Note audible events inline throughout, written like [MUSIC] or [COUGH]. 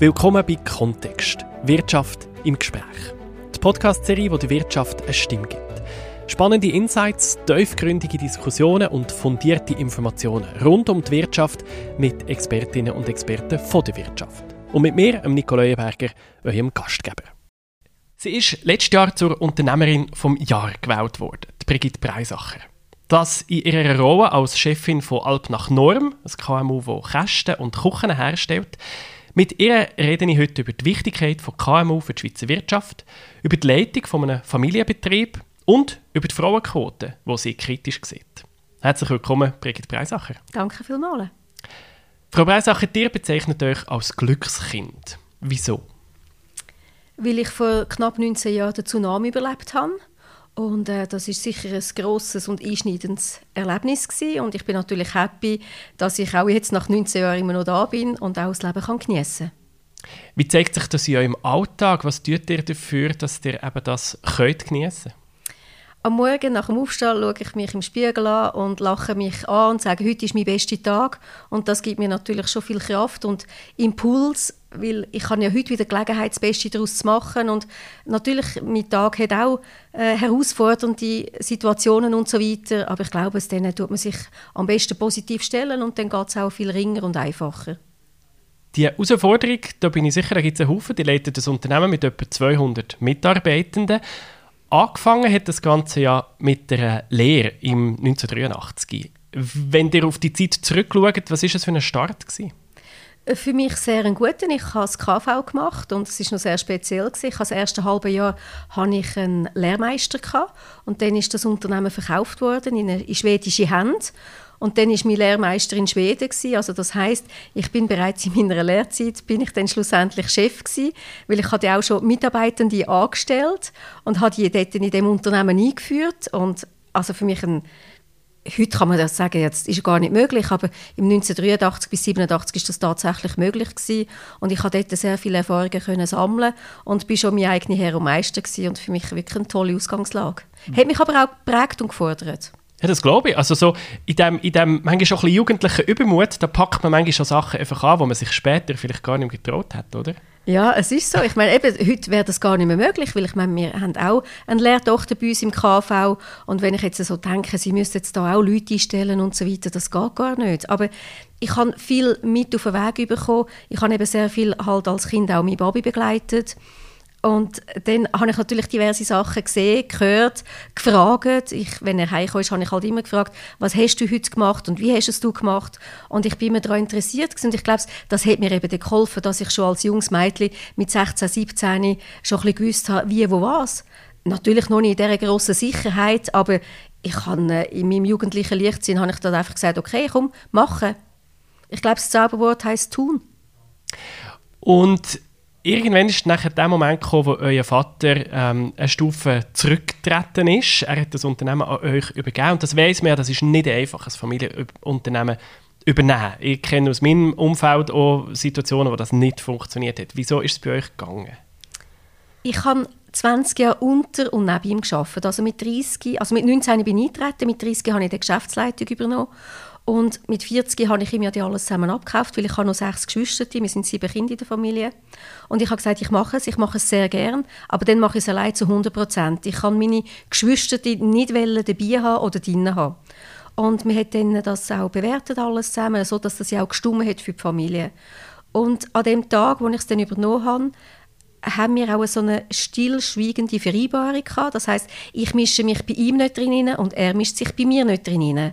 Willkommen bei Kontext. Wirtschaft im Gespräch. Die Podcast-Serie, wo der Wirtschaft eine Stimme gibt. Spannende Insights, tiefgründige Diskussionen und fundierte Informationen rund um die Wirtschaft mit Expertinnen und Experten von der Wirtschaft. Und mit mir, Nico Leuenberger, eurem Gastgeber. Sie ist letztes Jahr zur Unternehmerin vom Jahr gewählt worden, die Brigitte Breisacher. Das in ihrer Rolle als Chefin von Alp nach Norm, ein KMU, das Kästen und Kuchen herstellt, mit ihr rede ich heute über die Wichtigkeit von KMU für die Schweizer Wirtschaft, über die Leitung von einem Familienbetrieb und über die Frauenquote, die sie kritisch sieht. Herzlich willkommen, Brigitte Breisacher. Danke vielmals. Frau Breisacher, ihr bezeichnet euch als Glückskind. Wieso? Weil ich vor knapp 19 Jahren den Tsunami überlebt habe und äh, das ist sicher ein grosses und einschneidendes Erlebnis gewesen. Und ich bin natürlich happy, dass ich auch jetzt nach 19 Jahren immer noch da bin und auch das Leben kann geniessen Wie zeigt sich das in eurem Alltag? Was tut ihr dafür, dass ihr eben das könnt geniessen am Morgen nach dem Aufstehen schaue ich mich im Spiegel an und lache mich an und sage, heute ist mein bester Tag. Und das gibt mir natürlich schon viel Kraft und Impuls, weil ich habe ja heute wieder Gelegenheit, das Beste daraus zu machen. Und natürlich, mein Tag hat auch äh, herausfordernde Situationen und so weiter. Aber ich glaube, denen tut man sich am besten positiv stellen und dann geht es auch viel ringer und einfacher. Die Herausforderung, da bin ich sicher, da gibt es einen Haufen. Die leitet das Unternehmen mit etwa 200 Mitarbeitenden. Angefangen hat das Ganze ja mit der Lehre im 1983. Wenn ihr auf die Zeit zurückschaut, was war das für ein Start? Gewesen? Für mich sehr ein guter. Ich habe das KV gemacht und es ist noch sehr speziell. Gewesen. Ich das erste halbe Jahr hatte ich einen Lehrmeister gehabt, und dann ist das Unternehmen verkauft worden in, eine, in schwedische Hände. Und dann ist mein Lehrmeister in Schweden gewesen. Also das heißt, ich bin bereits in meiner Lehrzeit bin ich dann schlussendlich Chef gewesen, weil ich hatte auch schon Mitarbeitende angestellt und habe die dort in dem Unternehmen eingeführt und also für mich ein Heute kann man das sagen, jetzt ist gar nicht möglich, aber im 1983 bis 1987 ist das tatsächlich möglich gewesen. und ich konnte dort sehr viele Erfahrungen können sammeln und bin schon mein eigener Herr und Meister und für mich wirklich eine tolle Ausgangslage. Mhm. Hat mich aber auch geprägt und gefordert. Ja, das glaube ich. Also so in dem, in dem manchmal schon ein bisschen jugendlichen Übermut, da packt man manchmal schon Sachen einfach an, wo man sich später vielleicht gar nicht mehr getraut hat, oder? Ja, es ist so. Ich meine, eben, heute wäre das gar nicht mehr möglich, weil ich meine, wir haben auch eine Lehrtochter bei uns im KV und wenn ich jetzt so denke, sie müsste jetzt da auch Leute einstellen und so weiter, das geht gar nicht. Aber ich habe viel mit auf den Weg bekommen. Ich habe eben sehr viel halt als Kind auch mein Baby begleitet und dann habe ich natürlich diverse Sachen gesehen, gehört, gefragt. Ich, wenn er heimkam, habe ich halt immer gefragt, was hast du heute gemacht und wie hast es du gemacht? Und ich bin immer daran interessiert und ich glaube, das hat mir eben geholfen, dass ich schon als junges Mädchen mit 16, 17 schon ein bisschen gewusst habe, wie, wo, was. Natürlich noch nicht in dieser grossen Sicherheit, aber ich habe, äh, in meinem jugendlichen Leichtsinn habe ich dann einfach gesagt, okay, komm, machen. Ich glaube, das Zauberwort heißt tun. Und irgendwann ist nachher der Moment gekommen, wo euer Vater ähm, eine Stufe zurückgetreten ist. Er hat das Unternehmen an euch übergeben. Und das weiß man ja, das ist nicht einfach, ein Familienunternehmen übernehmen. Ich kenne aus meinem Umfeld auch Situationen, wo das nicht funktioniert hat. Wieso ist es bei euch gegangen? Ich habe 20 Jahre unter und neben ihm gearbeitet. Also mit 30, also mit 19 bin ich eingetreten, mit 30 habe ich die Geschäftsleitung übernommen und mit 40 habe ich ihm ja die alles zusammen abgekauft, weil ich habe noch sechs Geschwister, wir sind sieben Kinder in der Familie. Und ich habe gesagt, ich mache es, ich mache es sehr gern, aber dann mache ich es allein zu 100 Prozent. Ich kann meine Geschwister nicht dabei haben oder drinnen haben. Und wir haben dann das auch bewertet alles zusammen, so dass das ja auch gestummen hat für die Familie. Und an dem Tag, wo ich es dann übernommen habe, haben wir auch so eine stillschweigende Vereinbarung gehabt. Das heißt, ich mische mich bei ihm nicht drin und er mischt sich bei mir nicht drin.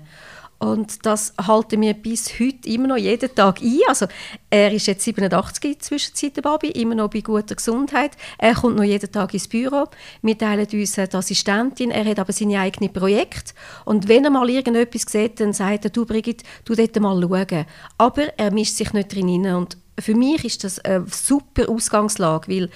Und das halten wir bis heute immer noch jeden Tag ein. Also er ist jetzt 87 in der Zwischenzeit, der Babi, immer noch bei guter Gesundheit. Er kommt noch jeden Tag ins Büro. Wir teilen uns die Assistentin. Er hat aber seine eigenen Projekte. Und wenn er mal irgendetwas sieht, dann sagt er, du Brigitte, du dort mal schauen. Aber er mischt sich nicht drin Und für mich ist das eine super Ausgangslage, weil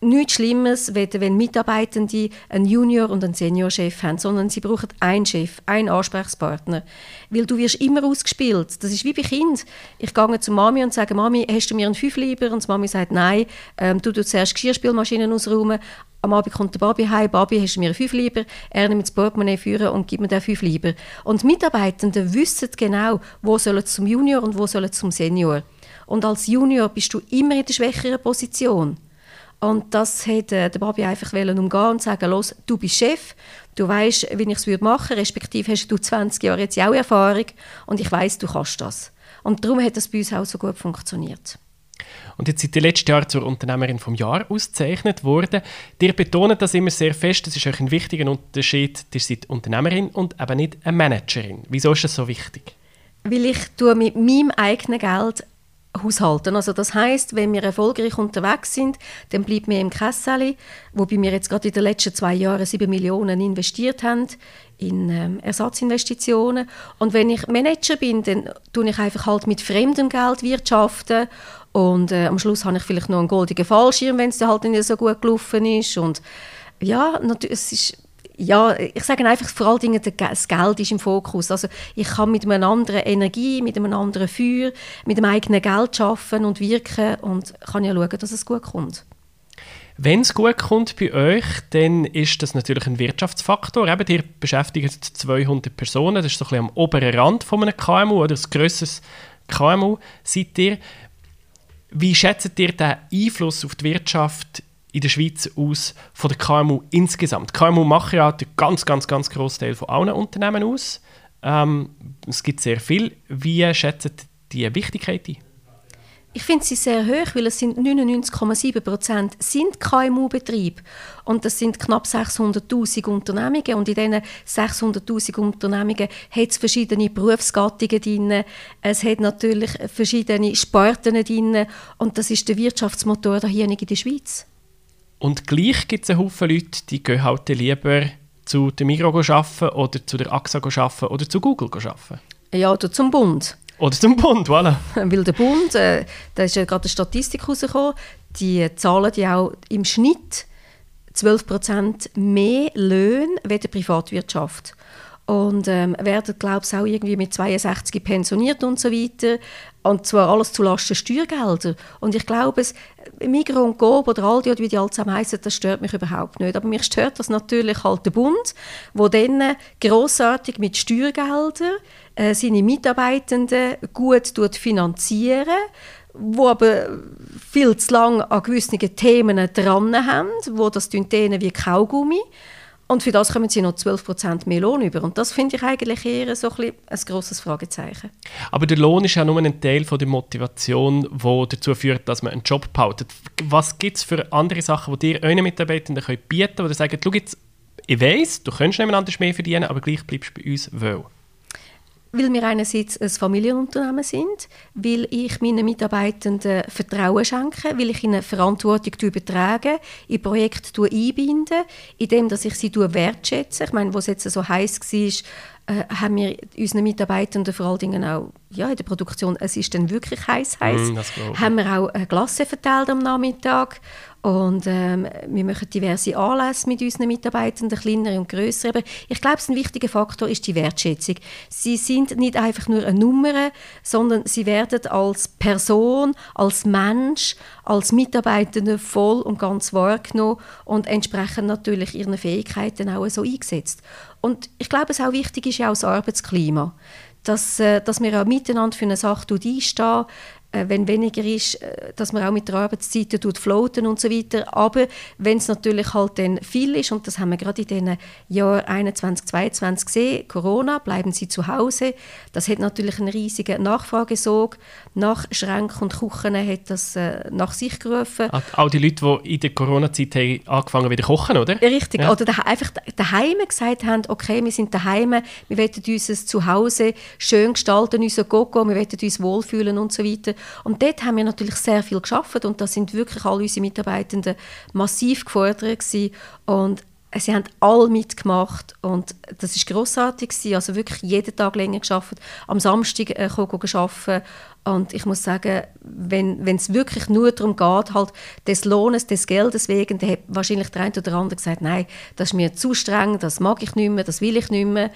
nichts Schlimmes, wenn Mitarbeitende einen Junior- und einen Seniorchef haben, sondern sie brauchen einen Chef, einen Ansprechpartner. Weil du wirst immer ausgespielt. Das ist wie bei Kind. Ich gehe zu Mami und sage, Mami, hast du mir einen Fünf lieber? Und die Mami sagt, nein, ähm, du tust zuerst Geschirrspülmaschinen ausräumen. Am Abend kommt der Babi heim, Babi, hast du mir einen Fünf lieber? Er nimmt das Portemonnaie führen und gibt mir den Fünf lieber. Und die Mitarbeitenden wissen genau, wo sollen zum Junior und wo sollen zum Senior. Und als Junior bist du immer in der schwächeren Position. Und das hat äh, der Babi einfach umgehen und sagen, los, du bist Chef, du weißt, wie ich es machen würde, respektive hast du 20 Jahre jetzt auch Erfahrung und ich weiß, du kannst das. Und darum hat das bei uns auch so gut funktioniert. Und jetzt sind die letzten Jahre zur Unternehmerin vom Jahr ausgezeichnet worden. Ihr betont das immer sehr fest, das ist euch ein wichtiger Unterschied, ihr seid Unternehmerin und eben nicht eine Managerin. Wieso ist das so wichtig? Weil ich mit meinem eigenen Geld haushalten. Also das heißt, wenn wir erfolgreich unterwegs sind, dann bleibt mir im Kessel, wobei wir jetzt gerade in den letzten zwei Jahren 7 Millionen investiert haben in ähm, Ersatzinvestitionen. Und wenn ich Manager bin, dann tue ich einfach halt mit fremdem Geld wirtschaften und äh, am Schluss habe ich vielleicht noch einen goldenen Fallschirm, wenn es halt nicht so gut gelaufen ist und ja, es ist ja, ich sage einfach, vor allen Dingen das Geld ist im Fokus. Also ich kann mit einer anderen Energie, mit einem anderen Feuer, mit dem eigenen Geld arbeiten und wirken und kann ja schauen, dass es gut kommt. Wenn es gut kommt bei euch, dann ist das natürlich ein Wirtschaftsfaktor. Eben, ihr beschäftigt 200 Personen, das ist so ein bisschen am oberen Rand von einem KMU oder ein grösseres KMU seid ihr. Wie schätzt ihr den Einfluss auf die Wirtschaft in der Schweiz aus von der KMU insgesamt? Die KMU machen ja den ganz, ganz, ganz grossen Teil von allen Unternehmen aus. Ähm, es gibt sehr viel. Wie schätzt die Wichtigkeit ein? Ich finde sie sehr hoch, weil es sind 99,7 Prozent sind KMU-Betriebe und das sind knapp 600'000 Unternehmungen und in diesen 600'000 Unternehmungen hat es verschiedene Berufsgattungen drin, es hat natürlich verschiedene Sparten drin und das ist der Wirtschaftsmotor hier in der Schweiz. Und gleich gibt es einen Haufen Leute, die gehen halt lieber zu der Migros arbeiten oder zu der AXA arbeiten oder zu Google arbeiten. Ja, oder zum Bund. Oder zum Bund, voilà. [LAUGHS] Weil der Bund, äh, da ist ja gerade eine Statistik rausgekommen, die zahlen ja auch im Schnitt 12% mehr Löhne wie die Privatwirtschaft und ähm, werden, glaube ich, auch irgendwie mit 62 pensioniert und so weiter. Und zwar alles zulasten Steuergelder. Und ich glaube, es, Migros und Coop oder Aldi oder wie die alle zusammen heissen, das stört mich überhaupt nicht. Aber mich stört das natürlich halt der Bund, wo dann grossartig mit Steuergeldern äh, seine Mitarbeitenden gut finanzieren wo aber viel zu lange an gewissen Themen dran haben, wo das denen wie Kaugummi. Und für das kommen sie noch 12% mehr Lohn über. Und das finde ich eigentlich eher so ein, ein grosses Fragezeichen. Aber der Lohn ist ja nur ein Teil von der Motivation, die dazu führt, dass man einen Job behaltet. Was gibt es für andere Sachen, die dir euren Mitarbeitenden bieten können, wo ihr sagt, schau jetzt, ich weiss, du könntest anders mehr verdienen, aber gleich bleibst du bei uns wohl? Weil wir einerseits ein Familienunternehmen sind, weil ich meinen Mitarbeitenden Vertrauen schenke, weil ich ihnen Verantwortung übertrage, in Projekte einbinde, indem ich sie wertschätze. Ich meine, wo es jetzt so heiß war, äh, haben wir unseren Mitarbeitenden vor allen Dingen auch ja, in der Produktion, es ist dann wirklich heiß heiß, mm, haben wir auch eine Klasse verteilt am Nachmittag und ähm, wir machen diverse Anlässe mit unseren Mitarbeitenden, kleinere und größere. Aber ich glaube, ein wichtiger Faktor ist die Wertschätzung. Sie sind nicht einfach nur eine Nummer, sondern sie werden als Person, als Mensch, als Mitarbeitende voll und ganz wahrgenommen und entsprechend natürlich ihren Fähigkeiten auch so eingesetzt. Und ich glaube, es auch wichtig ist ja auch das Arbeitsklima dass, äh, dass wir auch miteinander für eine Sache einstehen, wenn weniger ist, äh, dass man auch mit der Arbeitszeit tut floaten und so weiter. Aber wenn es natürlich halt dann viel ist, und das haben wir gerade in den Jahren 21, 22 gesehen, Corona, bleiben Sie zu Hause, das hat natürlich einen riesigen Nachfragesog. Nach Schränken und Küchen hat das äh, nach sich gerufen. Auch die Leute, die in der Corona-Zeit angefangen wieder kochen, oder? Richtig, ja. oder da, einfach daheim gesagt haben, okay, wir sind daheim, wir wollen unser Zuhause schön gestalten, unser Gogo, wir wollen uns wohlfühlen und so weiter. Und dort haben wir natürlich sehr viel geschafft und da sind wirklich alle unsere Mitarbeitenden massiv gefordert gewesen. und sie haben alle mitgemacht und das ist großartig also wirklich jeden Tag länger geschafft, am Samstag äh, arbeiten und ich muss sagen, wenn es wirklich nur darum geht, halt des Lohnes, des Geldes wegen, dann hat wahrscheinlich der eine oder andere gesagt, nein, das ist mir zu streng, das mag ich nicht mehr, das will ich nicht mehr.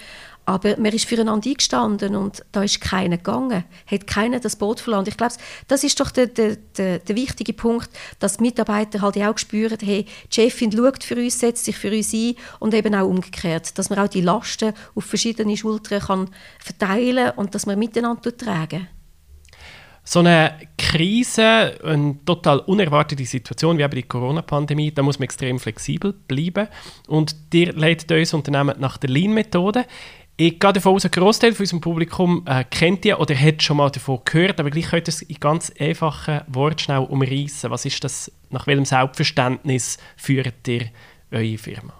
Aber man ist füreinander eingestanden und da ist keiner gegangen, hat keiner das Boot verloren. Ich glaube, das ist doch der, der, der, der, wichtige Punkt, dass die Mitarbeiter halt auch spüren, hey, die Chefin schaut für uns, setzt sich für uns ein und eben auch umgekehrt, dass man auch die Lasten auf verschiedene Schultern kann verteilen und dass man miteinander tragen So eine Krise, eine total unerwartete Situation wie eben die Corona-Pandemie, da muss man extrem flexibel bleiben. Und dir leitet unser Unternehmen nach der Lean-Methode. Ich gehe davon aus, ein Großteil von unserem Publikum äh, kennt ihr oder hat schon mal davon gehört, aber gleich könnt ihr es in ganz einfachen Worten schnell umreißen. Was ist das, nach welchem Selbstverständnis führt ihr eure Firma?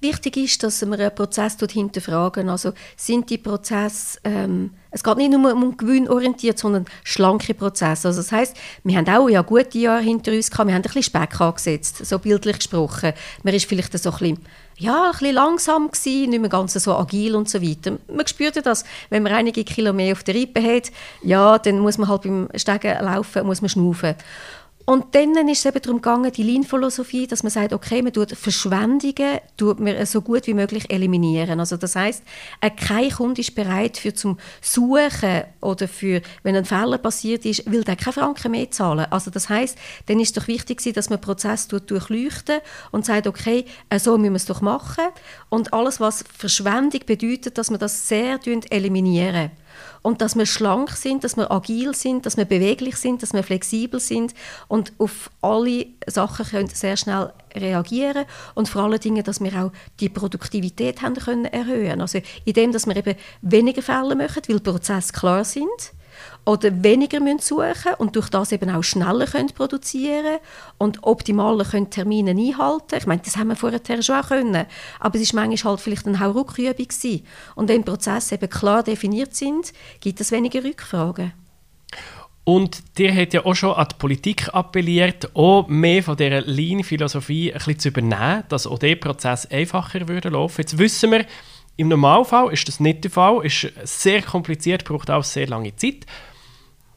Wichtig ist, dass man einen Prozess hinterfragen. Also sind die Prozesse, ähm, es geht nicht nur um gewinnorientiert, sondern schlanke Prozesse. Also das heißt, wir haben auch ja gute Jahre hinter uns gehabt, wir haben ein bisschen Speck angesetzt, so bildlich gesprochen. Man ist vielleicht so ein bisschen, ja, ein bisschen langsam gewesen, nicht mehr ganz so agil und so weiter. Man spürt das, wenn man einige Kilo mehr auf der Rippe hat, ja, dann muss man halt beim Steigen laufen, muss man schnaufen. Und dann ist es eben darum gegangen, die Lean-Philosophie, dass man sagt, okay, man tut Verschwendungen tut man so gut wie möglich eliminieren. Also das heißt, äh, kein Kunde ist bereit für zum Suchen oder für, wenn ein Fehler passiert ist, will der keine Franken mehr zahlen. Also das heißt, dann ist es doch wichtig, dass man den Prozess durchleuchten und sagt, okay, äh, so müssen wir es doch machen. Und alles, was Verschwendung bedeutet, dass man das sehr eliminieren und dass wir schlank sind, dass wir agil sind, dass wir beweglich sind, dass wir flexibel sind. Und auf alle Sachen können sehr schnell reagieren und vor allen Dingen, dass wir auch die Produktivität haben können erhöhen. Also indem, dass wir eben weniger Fälle machen, weil Prozesse klar sind oder weniger müssen suchen und durch das eben auch schneller können produzieren und optimaler können Termine einhalten. Ich meine, das haben wir vorher schon auch können, aber es ist manchmal halt vielleicht eine Hauruckübung gewesen. Und wenn Prozesse eben klar definiert sind, gibt es weniger Rückfragen. Und der hat ja auch schon an die Politik appelliert, auch mehr von dieser Lean-Philosophie zu übernehmen, dass auch dieser Prozess einfacher würde laufen. Jetzt wissen wir, im Normalfall ist das nicht der Fall, ist sehr kompliziert, braucht auch sehr lange Zeit.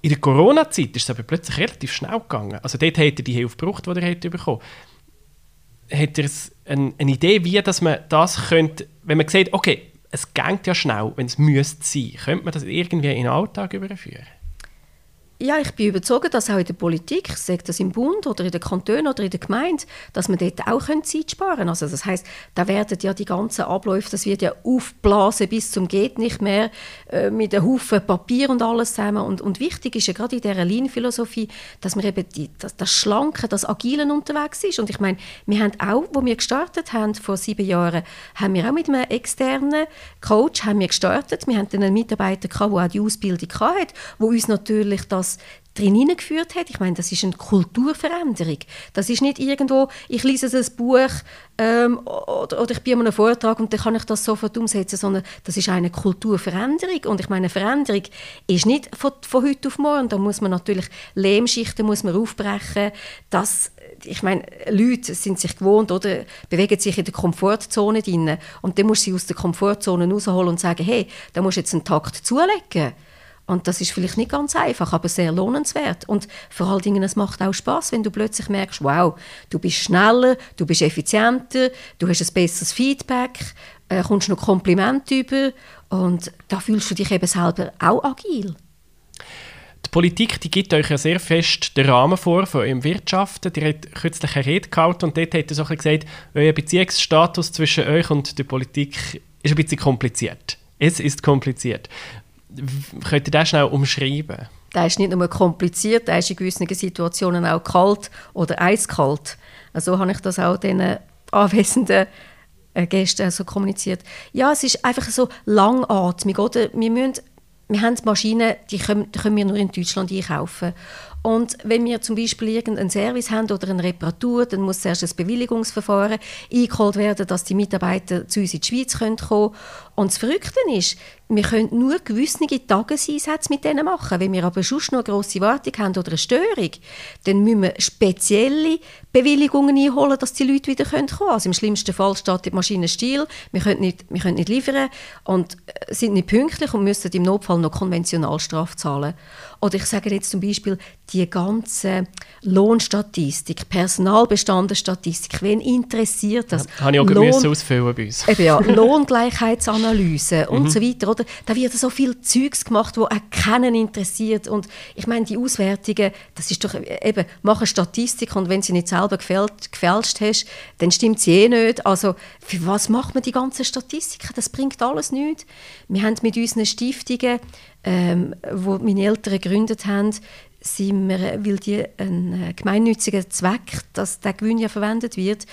In der Corona-Zeit ist es aber plötzlich relativ schnell gegangen. Also dort hat er die Hilfe gebraucht, die er hat bekommen hat. er eine, eine Idee, wie dass man das könnte, wenn man sagt, okay, es geht ja schnell, wenn es müsste sein, könnte man das irgendwie in den Alltag überführen? Ja, ich bin überzeugt, dass auch in der Politik, sei das im Bund oder in den Kantonen oder in der Gemeinde, dass man dort auch Zeit sparen können. Also das heißt, da werden ja die ganzen Abläufe, das wird ja aufblasen bis zum geht nicht mehr äh, mit einem Haufen Papier und alles zusammen. Und, und wichtig ist ja gerade in dieser Lean-Philosophie, dass man eben die, das, das Schlanke, das Agile unterwegs ist. Und ich meine, wir haben auch, wo wir gestartet haben vor sieben Jahren, haben wir auch mit einem externen Coach haben wir gestartet. Wir hatten einen Mitarbeiter gehabt, der auch die Ausbildung hatte, wo uns natürlich das das drin hineingeführt hat. Ich meine, das ist eine Kulturveränderung. Das ist nicht irgendwo, ich lese ein Buch ähm, oder, oder, ich bin einen Vortrag und dann kann ich das sofort umsetzen, sondern das ist eine Kulturveränderung. Und ich meine, eine Veränderung ist nicht von, von heute auf morgen. Da muss man natürlich Lehmschichten muss man aufbrechen. Das, ich meine, Leute sind sich gewohnt oder bewegen sich in der Komfortzone drin. Und dann muss sie aus der Komfortzone rausholen und sagen, hey, da musst du jetzt einen Takt zulegen. Und das ist vielleicht nicht ganz einfach, aber sehr lohnenswert. Und vor allen Dingen, es macht auch Spaß, wenn du plötzlich merkst, wow, du bist schneller, du bist effizienter, du hast ein besseres Feedback, äh, kommst noch Komplimente über und da fühlst du dich eben selber auch agil. Die Politik die gibt euch ja sehr fest den Rahmen vor von eurem Wirtschaften. Die hat kürzlich eine Rede gehalten und dort hat er so ein gesagt, euer Beziehungsstatus zwischen euch und der Politik ist ein bisschen kompliziert. Es ist kompliziert. Könnt ihr das schnell umschreiben? Der ist nicht nur kompliziert, der ist in gewissen Situationen auch kalt oder eiskalt. So habe ich das auch den anwesenden äh, Gästen so kommuniziert. Ja, es ist einfach so langatmig. Oder? Wir, müssen, wir haben Maschinen, die können, die können wir nur in Deutschland einkaufen. Und wenn wir zum Beispiel irgendeinen Service haben oder eine Reparatur, dann muss zuerst ein Bewilligungsverfahren eingeholt werden, dass die Mitarbeiter zu uns in die Schweiz kommen können. Und das Verrückte ist, wir können nur gewisse Tageseinsätze mit denen machen. Wenn wir aber schon noch eine grosse Wartung haben oder eine Störung, dann müssen wir spezielle Bewilligungen einholen, dass die Leute wieder kommen können. Also im schlimmsten Fall steht die Maschine still, wir können nicht, wir können nicht liefern und äh, sind nicht pünktlich und müssen im Notfall noch Konventionalstrafe zahlen. Oder ich sage jetzt zum Beispiel, die ganze Lohnstatistik, Personalbestandenstatistik, wen interessiert das? Ja, habe ich auch Lohn, ausfüllen bei uns. Eben ja, [LAUGHS] Lohngleichheitsanalyse und mhm. so weiter. Oder? Da wird so viel Zeugs gemacht, wo auch keinen interessiert. Und ich meine, die Auswertungen, das ist doch eben, mach eine Statistik und wenn sie nicht selber gefälscht, gefälscht hast, dann stimmt sie eh nicht. Also für was macht man die ganzen Statistiken? Das bringt alles nichts. Wir haben mit unseren Stiftungen ähm, wo meine Eltern gegründet haben, sind wir, weil die einen gemeinnützigen Zweck, dass der Gewinn ja verwendet wird,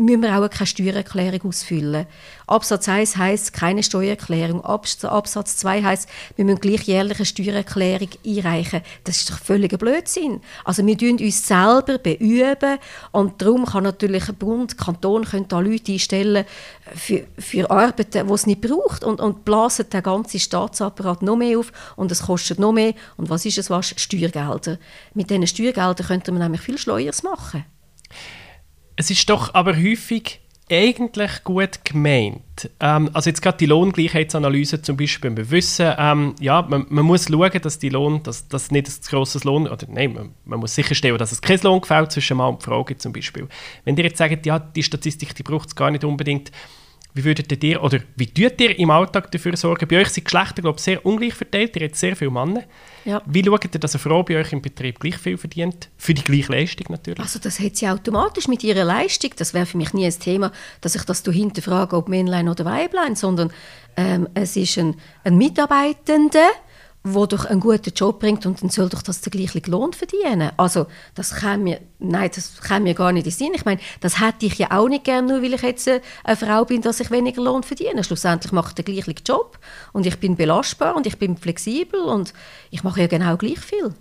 müssen wir auch keine Steuererklärung ausfüllen. Absatz 1 heißt keine Steuererklärung. Absatz 2 heißt, wir müssen gleich jährlich eine Steuererklärung einreichen. Das ist doch völliger Blödsinn. Also wir tun uns selber beüben und darum kann natürlich Bund, Kanton können da Leute einstellen für, für Arbeiten, die es nicht braucht und, und blasen den ganzen Staatsapparat noch mehr auf und es kostet noch mehr. Und was ist es was? Steuergelder. Mit diesen Steuergeldern könnte man nämlich viel Schleuers machen. Es ist doch aber häufig eigentlich gut gemeint. Ähm, also jetzt gerade die Lohngleichheitsanalyse zum Beispiel, wir wissen, ähm, ja, man, man, muss schauen, dass die Lohn, dass, dass nicht ein grosses Lohn, oder nein, man, man, muss sicherstellen, dass es kein Lohngefälle zwischen Mann und Frau zum Beispiel. Wenn ihr jetzt sagt, ja, die Statistik, die braucht es gar nicht unbedingt, wie würdet ihr, oder wie tut ihr im Alltag dafür sorgen? Bei euch sind Geschlechter, glaube ich, sehr ungleich verteilt. Ihr habt sehr viele Männer. Ja. Wie schaut ihr, dass eine Frau bei euch im Betrieb gleich viel verdient? Für die gleiche Leistung natürlich. Also das hat sie automatisch mit ihrer Leistung. Das wäre für mich nie ein Thema, dass ich das hinterfrage, ob Männlein oder Weiblein, sondern ähm, es ist ein, ein Mitarbeitender, wo doch einen guten Job bringt und dann soll doch das den gleichen Lohn verdienen. Also das kann mir, nein, das kann mir gar nicht in Sinn. Ich meine, das hätte ich ja auch nicht gerne, nur weil ich jetzt eine Frau bin, dass ich weniger Lohn verdiene. Schlussendlich mache ich den gleichen Job und ich bin belastbar und ich bin flexibel und ich mache ja genau gleich viel.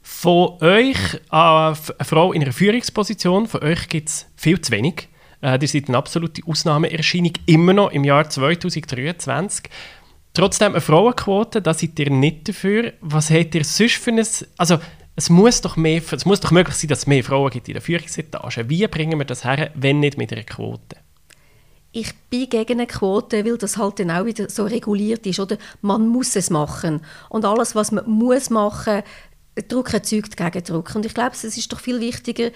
Von euch, äh, eine Frau in einer Führungsposition, von euch gibt es viel zu wenig. Äh, ihr seid eine absolute Ausnahmeerscheinung, immer noch im Jahr 2023. Trotzdem eine Frauenquote, da seid ihr nicht dafür. Was habt ihr sonst für ein... Also, es muss doch, mehr, es muss doch möglich sein, dass es mehr Frauen gibt in der Führungsetage. Wie bringen wir das her, wenn nicht mit einer Quote? Ich bin gegen eine Quote, weil das halt dann auch wieder so reguliert ist. Oder man muss es machen. Und alles, was man muss machen Druck erzeugt Gegendruck. Und ich glaube, es ist doch viel wichtiger,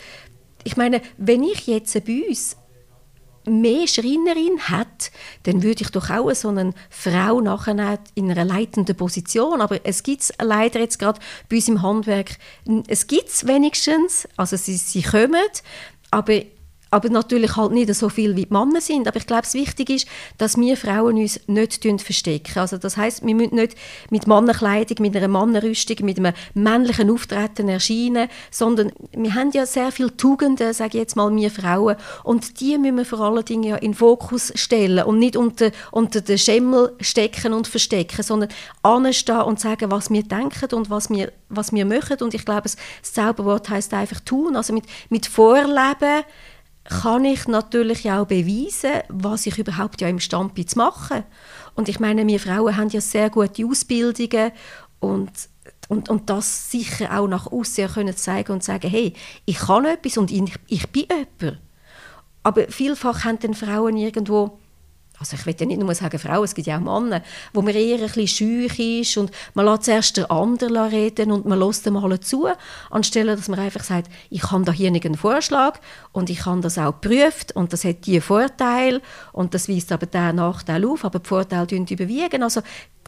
ich meine, wenn ich jetzt bei uns mehr Schreinerin hat, dann würde ich doch auch so eine Frau nachher in einer leitenden Position, aber es gibt es leider jetzt gerade bei uns im Handwerk, es gibt wenigstens, also sie, sie kommen, aber aber natürlich halt nicht so viel wie die Männer sind. Aber ich glaube, es wichtig ist, dass wir Frauen uns nicht verstecken. Also das heißt, wir müssen nicht mit Mannekleidung, mit einer Mannenrüstung, mit einem männlichen Auftreten erscheinen, sondern wir haben ja sehr viele Tugenden, sage ich jetzt mal, wir Frauen, und die müssen wir vor allen Dingen ja in den Fokus stellen und nicht unter, unter den Schemmel stecken und verstecken, sondern anstehen und sagen, was wir denken und was wir, was wir machen. Und ich glaube, das Zauberwort heißt einfach tun, also mit, mit Vorleben, kann ich natürlich auch beweisen, was ich überhaupt ja imstande bin zu machen. Und ich meine, wir Frauen haben ja sehr gute Ausbildungen und und, und das sicher auch nach außen können zeigen und sagen, hey, ich kann etwas und ich, ich bin jemand. Aber vielfach haben dann Frauen irgendwo also ich will ja nicht nur sagen Frauen, es gibt ja auch Männer, wo man eher ein bisschen schüch ist und man lässt zuerst den anderen reden und man lässt dem alle zu, anstelle dass man einfach sagt, ich habe da hier einen Vorschlag und ich habe das auch geprüft und das hat die Vorteil und das weist aber den Nachteil auf, aber die Vorteile überwiegen. Also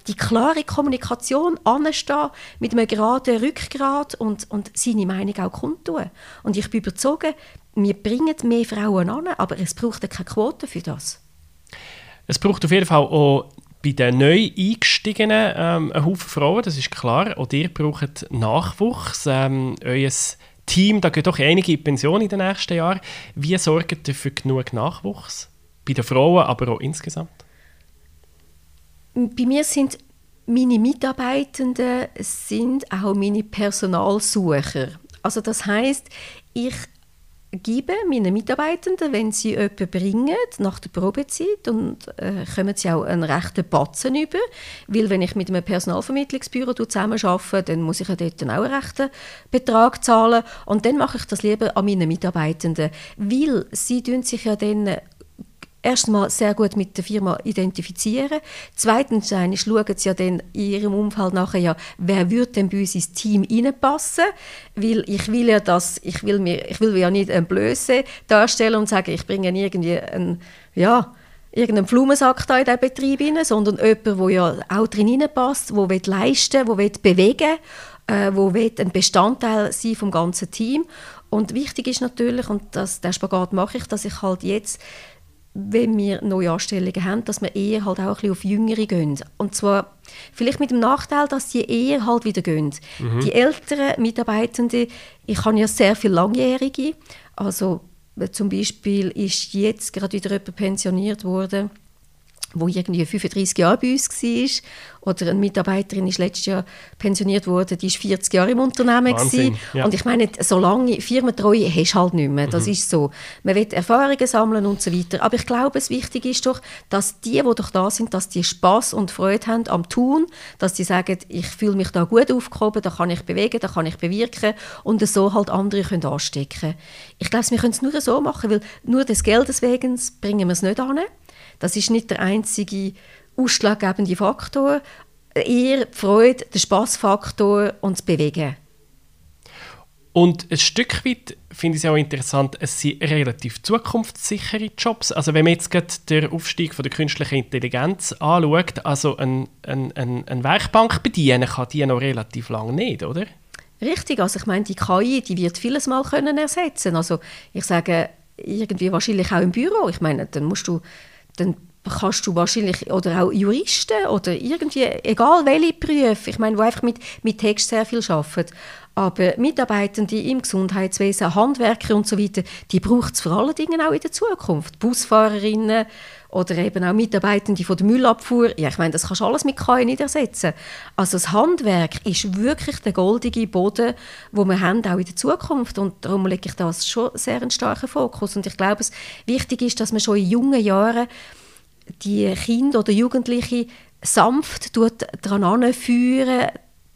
die klare Kommunikation, anstehen, mit einem geraden Rückgrat und, und seine Meinung auch kundtun. Und ich bin überzeugt, wir bringen mehr Frauen an, aber es braucht keine Quote für das. Es braucht auf jeden Fall auch bei den neu eingestiegenen ähm, einen Haufen Frauen, das ist klar. Auch ihr braucht Nachwuchs. Ähm, euer Team, da geht doch einige in Pension in den nächsten Jahren. Wie sorgt ihr für genug Nachwuchs? Bei den Frauen, aber auch insgesamt? Bei mir sind meine Mitarbeitenden sind auch meine Personalsucher. Also das heißt, ich gebe meinen Mitarbeitenden, wenn sie jemanden bringen, nach der Probezeit, und äh, kommen sie auch einen rechten Batzen über, weil wenn ich mit einem Personalvermittlungsbüro zusammenarbeite, dann muss ich ja dort auch einen rechten Betrag zahlen. Und dann mache ich das lieber an meinen Mitarbeitenden, weil sie sich ja dann erstmal sehr gut mit der Firma identifizieren. Zweitens schauen sie ja dann in ihrem Umfeld nachher ja, wer würde denn bei uns ins Team reinpassen? Weil ich will ja das, ich will mir, ich will ja nicht ein Blöße darstellen und sagen, ich bringe irgendwie ein, ja, irgendeinen Blumensack da in diesen Betrieb rein, sondern jemand, der ja auch drin passt, der leisten will, der bewegen will, äh, wo ein Bestandteil sein vom ganzen Team. Und wichtig ist natürlich, und das, den Spagat mache ich, dass ich halt jetzt wenn wir neue Anstellungen haben, dass wir eher halt auch ein bisschen auf Jüngere gehen. Und zwar vielleicht mit dem Nachteil, dass die eher halt wieder gehen. Mhm. Die älteren Mitarbeitenden, ich habe ja sehr viele Langjährige, also zum Beispiel ist jetzt gerade wieder jemand pensioniert worden, wo irgendwie 35 Jahre bei uns war. Oder eine Mitarbeiterin ist letztes Jahr pensioniert worden, die ist 40 Jahre im Unternehmen. Ja. Und ich meine, so lange Firmentreue hast du halt nicht mehr. Das mhm. ist so. Man will Erfahrungen sammeln und so weiter. Aber ich glaube, es wichtig ist doch, dass die, die doch da sind, dass die Spaß und Freude haben am Tun, dass die sagen, ich fühle mich da gut aufgehoben, da kann ich bewegen, da kann ich bewirken und so halt andere können anstecken. Ich glaube, wir können es nur so machen, weil nur des Geldes wegen bringen wir es nicht an. Das ist nicht der einzige ausschlaggebende Faktor. Eher die Freude, der Spaßfaktor und das Bewegen. Und ein Stück weit finde ich es auch interessant, es sind relativ zukunftssichere Jobs. Also wenn man jetzt gerade den Aufstieg von der künstlichen Intelligenz anschaut, also eine ein, ein, ein Werkbank bedienen kann die noch relativ lange nicht, oder? Richtig, also ich meine, die KI, die wird vieles mal können ersetzen. Also ich sage, irgendwie wahrscheinlich auch im Büro. Ich meine, dann musst du dann kannst du wahrscheinlich, oder auch Juristen oder irgendwie, egal welche Berufe, ich meine, die einfach mit, mit Text sehr viel arbeiten. Aber Mitarbeitende im Gesundheitswesen, Handwerker und so weiter, die braucht es vor allen Dingen auch in der Zukunft. Busfahrerinnen oder eben auch Mitarbeitende von der Müllabfuhr. Ja, ich meine, das kannst du alles mit KI nicht ersetzen. Also das Handwerk ist wirklich der goldige Boden, wo wir haben, auch in der Zukunft. Und darum lege ich das schon sehr einen starken Fokus. Und ich glaube, es wichtig ist, dass man schon in jungen Jahren die Kinder oder Jugendliche sanft daran führen,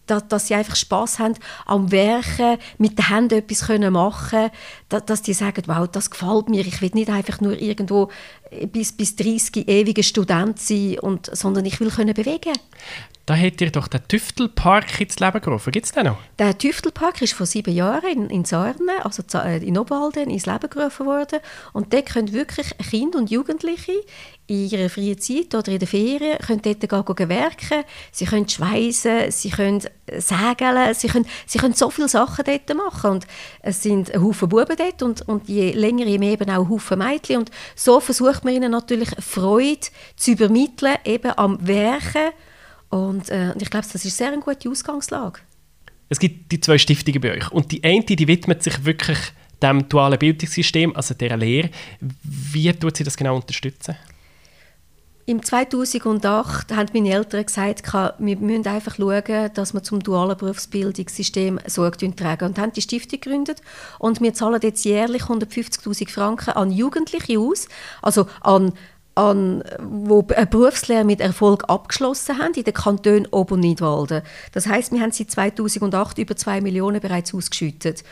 dass, dass sie einfach Spaß haben am Werken, mit den Händen etwas können machen können, dass die sagen, wow, das gefällt mir, ich will nicht einfach nur irgendwo bis, bis 30 ewige Student sein, und, sondern ich will können bewegen da hat ihr doch den Tüftelpark ins Leben gerufen. Gibt es den noch? Der Tüftelpark ist vor sieben Jahren in, in Sarne, also äh, in Obwalden, ins Leben gerufen worden. Und dort können wirklich Kinder und Jugendliche in ihrer freien Zeit oder in der Ferien können dort gehen, werken. Sie können schweißen, sie können segeln, sie können, sie können so viele Sachen dort machen. Und es sind Haufen Buben dort und, und je länger, je mehr eben auch Haufen Mädchen. Und so versucht man ihnen natürlich Freude zu übermitteln, eben am Werken und, äh, ich glaube, das ist sehr eine gute Ausgangslage. Es gibt die zwei Stiftungen bei euch. Und die eine, die widmet sich wirklich dem dualen Bildungssystem, also der Lehre. Wie tut sie das genau unterstützen? Im 2008 haben meine Eltern gesagt, wir müssen einfach schauen, dass wir zum dualen Berufsbildungssystem Sorge tragen. Und haben die Stiftung gegründet. Und wir zahlen jetzt jährlich 150'000 Franken an Jugendliche aus, also an an, wo eine Berufslehre mit Erfolg abgeschlossen haben in den Kantonen Ob- und Nidwalden. Das heißt, wir haben seit 2008 über 2 Millionen bereits ausgeschüttet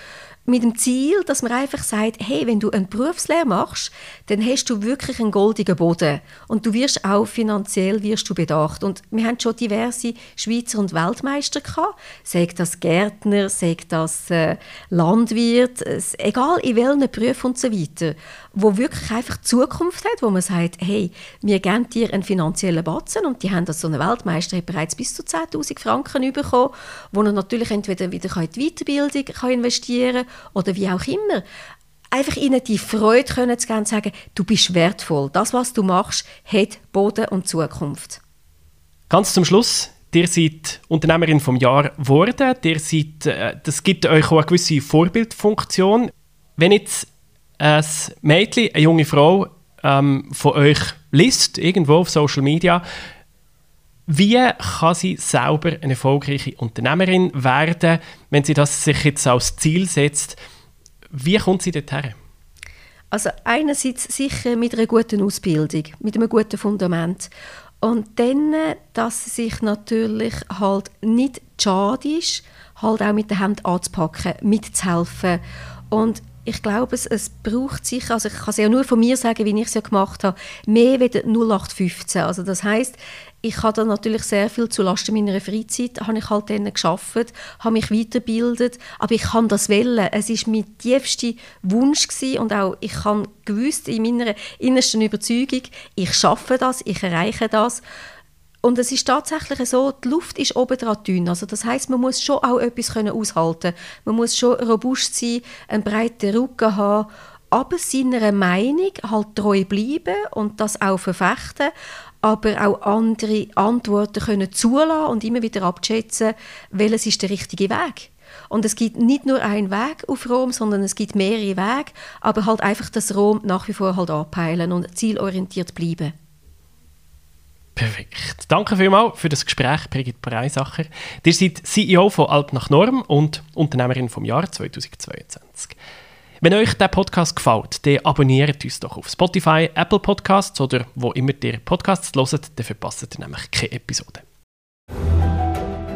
mit dem Ziel, dass man einfach sagt, hey, wenn du eine Berufslehre machst, dann hast du wirklich einen goldigen Boden. Und du wirst auch finanziell wirst du bedacht. Und wir haben schon diverse Schweizer und Weltmeister gehabt, sei das Gärtner, sei das äh, Landwirt, äh, egal in welchen Berufen und so weiter, wo wirklich einfach Zukunft hat, wo man sagt, hey, wir geben dir einen finanziellen Batzen. Und die haben das so eine Weltmeister hat bereits bis zu 10'000 Franken bekommen, wo er natürlich entweder wieder in die Weiterbildung kann investieren kann oder wie auch immer. Einfach ihnen die Freude können zu geben und sagen, du bist wertvoll. Das, was du machst, hat Boden und Zukunft. Ganz zum Schluss, ihr seid Unternehmerin vom Jahr geworden. Ihr seid, äh, das gibt euch auch eine gewisse Vorbildfunktion. Wenn jetzt ein Mädchen, eine junge Frau ähm, von euch liest, irgendwo auf Social Media, wie kann sie selber eine erfolgreiche Unternehmerin werden, wenn sie das sich jetzt als Ziel setzt? Wie kommt sie dorthin? Also einerseits sicher mit einer guten Ausbildung, mit einem guten Fundament. Und dann, dass sie sich natürlich halt nicht schade ist, halt auch mit der Hand anzupacken, mitzuhelfen. Und ich glaube, es, es braucht sicher, also ich kann es ja nur von mir sagen, wie ich es ja gemacht habe, mehr wie 0815. Also das heißt, ich habe dann natürlich sehr viel zulasten meiner Freizeit, habe ich halt dann geschafft, habe mich weitergebildet, aber ich kann das wählen. Es ist mein tiefster Wunsch gewesen und auch ich habe gewusst in meiner innersten Überzeugung, ich schaffe das, ich erreiche das. Und es ist tatsächlich so, die Luft ist oben dran dünn. Also das heißt, man muss schon auch etwas können aushalten. Man muss schon robust sein, einen breiten Rücken haben, aber seiner Meinung halt treu bleiben und das auch verfechten, aber auch andere Antworten können zulassen und immer wieder abschätzen, welches ist der richtige Weg. Und es gibt nicht nur einen Weg auf Rom, sondern es gibt mehrere Wege, aber halt einfach das Rom nach wie vor halt anpeilen und zielorientiert bleiben. Perfekt. Danke vielmals für das Gespräch, Brigitte Breisacher. Ihr seid CEO von Alp nach Norm und Unternehmerin vom Jahr 2022. Wenn euch der Podcast gefällt, dann abonniert uns doch auf Spotify, Apple Podcasts oder wo immer ihr Podcasts hört, dann verpasst ihr nämlich keine Episode.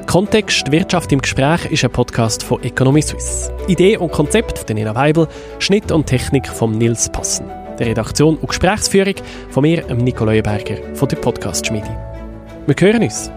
Kontext Wirtschaft im Gespräch ist ein Podcast von Economy Suisse. Idee und Konzept von Nina Weibel, Schnitt und Technik von Nils Passen Redaktion und Gesprächsführung von mir, Nico Leuenberger von der Podcast Schmiede. Wir hören uns.